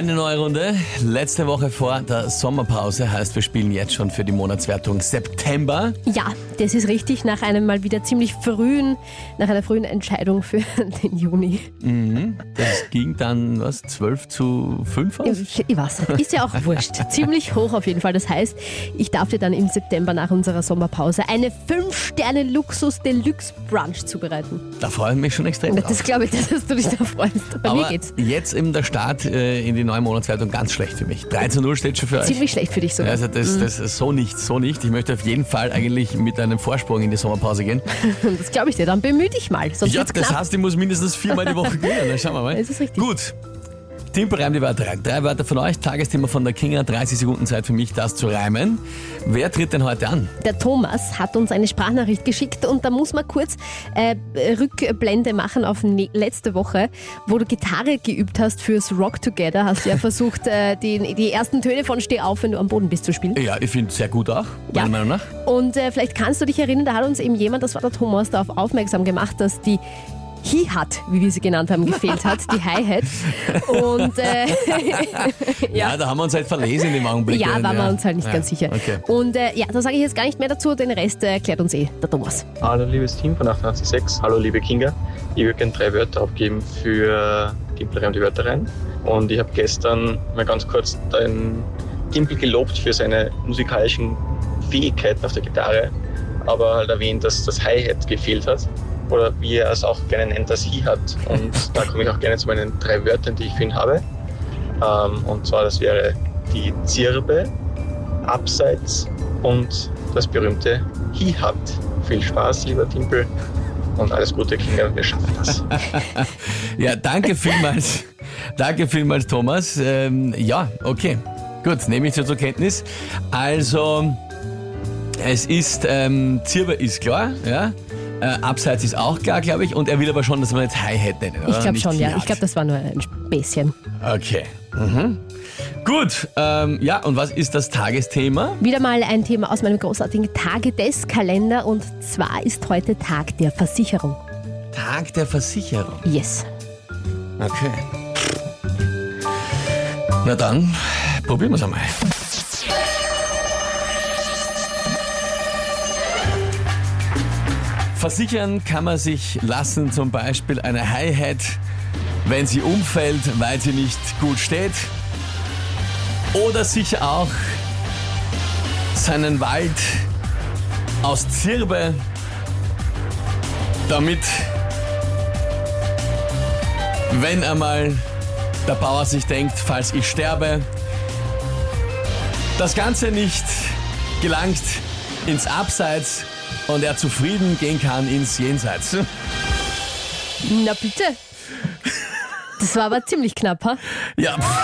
Eine neue Runde. Letzte Woche vor der Sommerpause heißt, wir spielen jetzt schon für die Monatswertung September. Ja, das ist richtig. Nach einem mal wieder ziemlich frühen, nach einer frühen Entscheidung für den Juni. Das ging dann, was, 12 zu 5 aus? Ich, ich weiß, ist ja auch wurscht. Ziemlich hoch auf jeden Fall. Das heißt, ich darf dir dann im September nach unserer Sommerpause eine 5-Sterne-Luxus-Deluxe-Brunch zubereiten. Da freue ich mich schon extrem drauf. Das glaube ich, dass du dich da freust. Bei mir Aber geht's. jetzt eben der Start äh, in die neue Monatswertung ganz schlecht für mich. 3 zu 0 steht schon für euch. Ziemlich schlecht für dich sogar. Also das, das ist so nicht, so nicht. Ich möchte auf jeden Fall eigentlich mit einem Vorsprung in die Sommerpause gehen. Das glaube ich dir. Dann bemühe dich mal. Sonst Ja, wird's das knapp. heißt, ich muss mindestens viermal die Woche gewinnen. Dann schauen wir mal. Das ist richtig. Gut. Timpel reimt die Wörter rein. Drei Wörter von euch, Tagesthema von der Kinga, 30 Sekunden Zeit für mich, das zu reimen. Wer tritt denn heute an? Der Thomas hat uns eine Sprachnachricht geschickt und da muss man kurz äh, Rückblende machen auf ne letzte Woche, wo du Gitarre geübt hast fürs Rock Together. Hast du ja versucht, äh, die, die ersten Töne von Steh auf, wenn du am Boden bist, zu spielen. Ja, ich finde es sehr gut auch, meiner Ja. Meinung nach. Und äh, vielleicht kannst du dich erinnern, da hat uns eben jemand, das war der Thomas, darauf aufmerksam gemacht, dass die Hi-Hat, wie wir sie genannt haben, gefehlt hat, die Hi-Hat. Und äh, Ja. da haben wir uns halt verlesen in dem Augenblick. ja, waren wir uns halt nicht Ja, ganz sicher. Okay. Und äh, ja, da sage ich jetzt gar nicht mehr dazu, den Rest äh, erklärt uns eh der Thomas. Hallo liebes Team von 886, hallo liebe Kinga. Ich würde gerne drei Wörter abgeben für Timpel und die Wörter rein. Und ich habe gestern mal ganz kurz den Timpel gelobt für seine musikalischen Fähigkeiten auf der Gitarre, aber halt erwähnt, dass das Hi-Hat gefehlt hat. Oder wie er es auch gerne nennt, das Hi-Hat. Und da komme ich auch gerne zu meinen drei Wörtern, die ich für ihn habe. Ähm, und zwar, das wäre die Zirbe, Abseits und das berühmte Hi-Hat. Viel Spaß, lieber Timpel. Und alles Gute, Kinder. Wir schaffen das. Ja, danke vielmals. danke vielmals, Thomas. Ähm, ja, okay. Gut, nehme ich so zur Kenntnis. Also, es ist, ähm, Zirbe ist klar, ja. Äh, Abseits ist auch klar, glaube ich. Und er will aber schon, dass wir jetzt Hi-Hat nennen, oder? Ich glaube Nicht schon, ja. Ich glaube, das war nur ein Späßchen. Okay. Mhm. Gut, ähm, ja, und was ist das Tagesthema? Wieder mal ein Thema aus meinem großartigen Tage des Kalender und zwar ist heute Tag der Versicherung. Tag der Versicherung. Yes. Okay. Na dann, probieren wir es einmal. Versichern kann man sich lassen, zum Beispiel eine Hi-Hat, wenn sie umfällt, weil sie nicht gut steht. Oder sich auch seinen Wald aus Zirbe, damit wenn einmal der Bauer sich denkt, falls ich sterbe, das Ganze nicht gelangt ins Abseits und er zufrieden gehen kann ins Jenseits. Na bitte. Das war aber ziemlich knapp, ha? Ja, pff,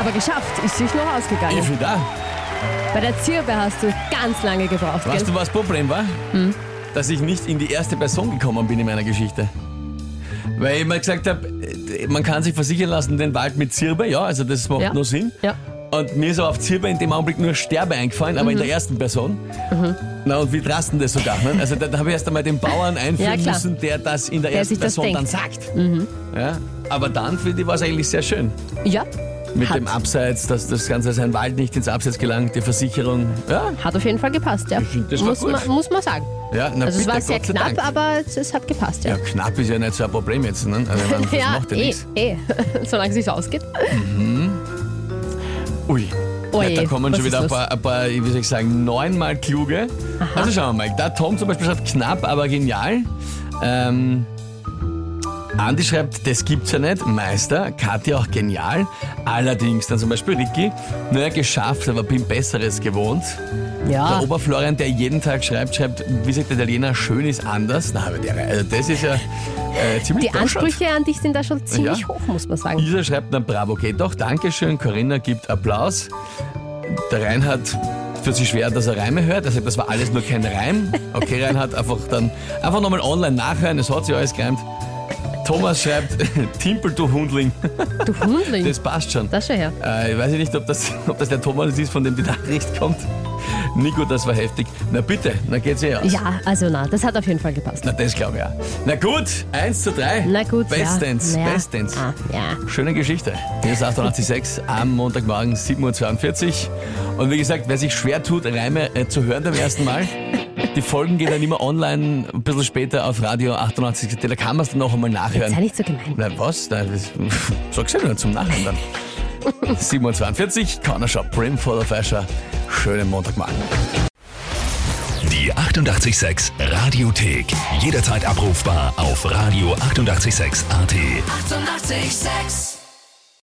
aber geschafft. Ist sich noch ich ausgegangen. bin da. Bei der Zirbe hast du ganz lange gebraucht, Weißt gell? du, was das Problem war? Hm. Dass ich nicht in die erste Person gekommen bin in meiner Geschichte. Weil ich immer gesagt habe, man kann sich versichern lassen, den Wald mit Zirbe, ja, also das macht Ja. nur Sinn. Ja. Und mir ist aber auf Zirbe in dem Augenblick nur Sterbe eingefallen, aber Mhm. in der ersten Person. Na und wie drasten das sogar? Ne? Also da, da habe ich erst einmal den Bauern Ja, einführen klar. müssen, der das in der, Der ersten sich das Person dann denkt. Mhm. sagt. Ja? Aber dann finde ich war es eigentlich sehr schön. Ja. Mit Hat. dem Abseits, dass das Ganze sein Wald nicht ins Abseits gelangt, die Versicherung. Ja, Hat auf jeden Fall gepasst, ja. das war muss, gut. man, muss man sagen. ja na Also es bitte, war sehr Gott sei knapp, Dank. aber es, es hat gepasst, ja. Ja, knapp ist ja nicht so ein Problem jetzt. Ne? Also, ich meine, das Ja, macht ja eh, nichts. eh. Solange es sich ausgeht. Ui. Oje, ja, da kommen schon wieder ein paar, ein paar, wie soll ich sagen, neunmal kluge. Also schauen wir mal. Der Tom zum Beispiel schreibt knapp, aber genial. Ähm, Andi schreibt, das gibt's ja nicht. Meister, Katja auch genial. Allerdings dann zum Beispiel Ricky, naja, geschafft, aber bin Besseres gewohnt. Der Ja. Oberflorian, der jeden Tag schreibt, schreibt, wie sagt der Italiener, schön ist anders. Na, aber der, also das ist ja äh, ziemlich Die. Ansprüche an dich sind da schon ziemlich Ja. hoch, muss man sagen. Isa schreibt, na bravo, geht doch, Dankeschön. Corinna gibt Applaus. Der Reinhard tut sich schwer, dass er Reime hört. Er sagt, das war alles nur kein Reim. Okay, Reinhard, einfach dann einfach nochmal online nachhören, es hat sich alles gereimt. Thomas schreibt, Timpel, du Hundling. Du Hundling. Das passt schon. das schon her. Äh, ich weiß nicht, ob das, ob das der Thomas ist, von dem die Nachricht kommt. Nico, das war heftig. Na bitte, na geht's eh aus. Ja, also na, das hat auf jeden Fall gepasst. Na, das glaube ich ja. Na gut, 1 zu 3. Na gut, Bestens, ja. bestens. Ah, ja. Schöne Geschichte. Hier ist 886 am Montagmorgen 7.42 Uhr. Und wie gesagt, wer sich schwer tut, Reime äh, zu hören beim ersten Mal, die Folgen gehen dann immer online, ein bisschen später auf Radio 88. Da kann man es dann noch einmal nachhören. Sei nicht so gemein. Na was? Na, das, sag's ja nur zum Nachhören dann. 7.42 Corner Shop, Brimful of Asher. Schönen Montagmorgen. Die 886 Radiothek. Jederzeit abrufbar auf radio886.at. 886! 886